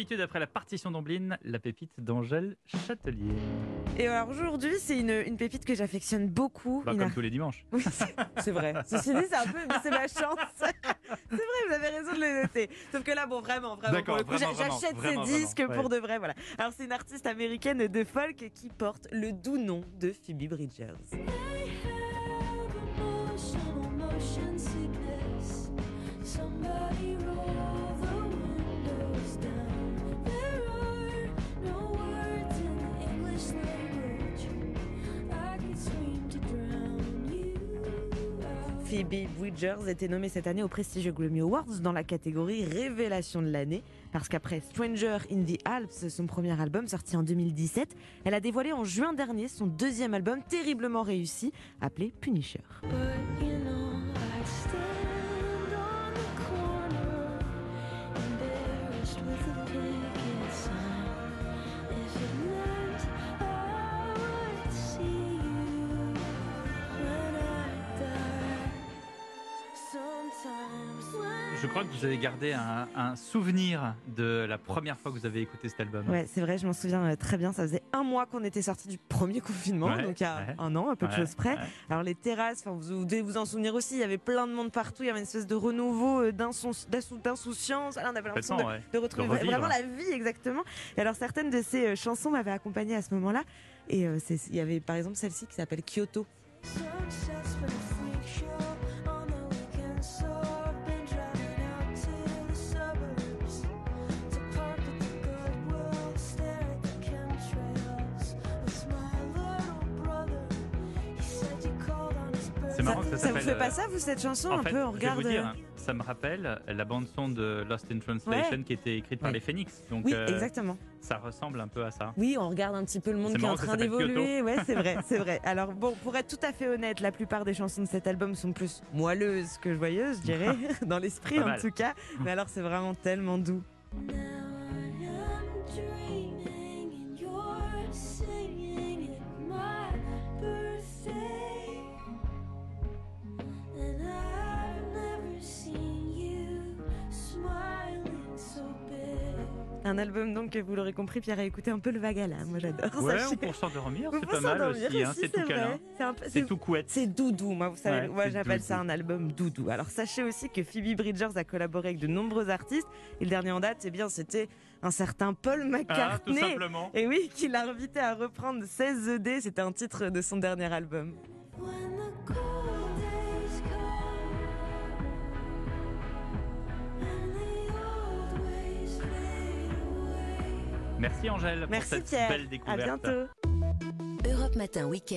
d'habitude, après la partition d'Amblin, la pépite d'Angèle Châtelier. Et alors aujourd'hui, c'est une, une pépite que j'affectionne beaucoup. Bah, comme tous les dimanches. Oui, c'est- vrai. Ceci dit, c'est un peu, mais c'est ma chance. C'est vrai, vous avez raison de le noter. Sauf que là, bon, vraiment, vraiment, D'accord, pour le coup, vraiment, j'a- j'achète vraiment, ces vraiment, disques ouais. pour de vrai, voilà. Alors c'est une artiste américaine de folk qui porte le doux nom de Phoebe Bridgers. Phoebe Bridgers était nommée cette année au prestigieux Grammy Awards dans la catégorie Révélation de l'année. Parce qu'après Stranger in the Alps, son premier album sorti en 2017, elle a dévoilé en juin dernier son deuxième album terriblement réussi, appelé Punisher. Je crois que vous avez gardé un, un souvenir de la première fois que vous avez écouté cet album. Ouais, c'est vrai, je m'en souviens euh, très bien. Ça faisait un mois qu'on était sorti du premier confinement, Ouais, donc il y a ouais. un an, à peu de Ouais, choses près. ouais. Alors les terrasses, vous, vous devez vous en souvenir aussi, il y avait plein de monde partout, il y avait une espèce de renouveau euh, d'insouciance. Voilà, on avait l'impression de, Complètement, ouais. de retrouver De vraiment la vie exactement. Et alors certaines de ces euh, chansons m'avaient accompagnée à ce moment-là. Et euh, il y avait par exemple celle-ci qui s'appelle Kyoto. C'est marrant que ça ça vous fait pas ça, vous, cette chanson En Un fait, peu, on je vais regarde. vous dire, euh, ça me rappelle la bande son de Lost in Translation Ouais. qui était écrite par Ouais. les Phoenix. Donc Oui, euh, exactement. ça ressemble un peu à ça. Oui, on regarde un petit peu le monde qui est en que train d'évoluer. Ouais, c'est vrai, c'est vrai. Alors bon, pour être tout à fait honnête, la plupart des chansons de cet album sont plus moelleuses que joyeuses, je dirais, dans l'esprit en mal. tout cas. Mais alors c'est vraiment tellement doux. Now I am Un album donc que vous l'aurez compris, Pierre a écouté un peu le Vagala. Moi j'adore. Ouais, ou pour s'endormir, c'est pas mal aussi. hein, C'est tout vrai. câlin. C'est un peu- C'est tout couette. C'est doudou, moi vous savez, Ouais, moi c'est j'appelle ça un album doudou. Alors sachez aussi que Phoebe Bridgers a collaboré avec de nombreux artistes. Et le dernier en date, eh bien c'était un certain Paul Ah, tout McCartney. simplement. Et oui, qui l'a invité à reprendre 16 ED, c'était un titre de son dernier album. Merci Angèle pour Merci cette Pierre, belle à découverte. bientôt. Europe Matin Week-end.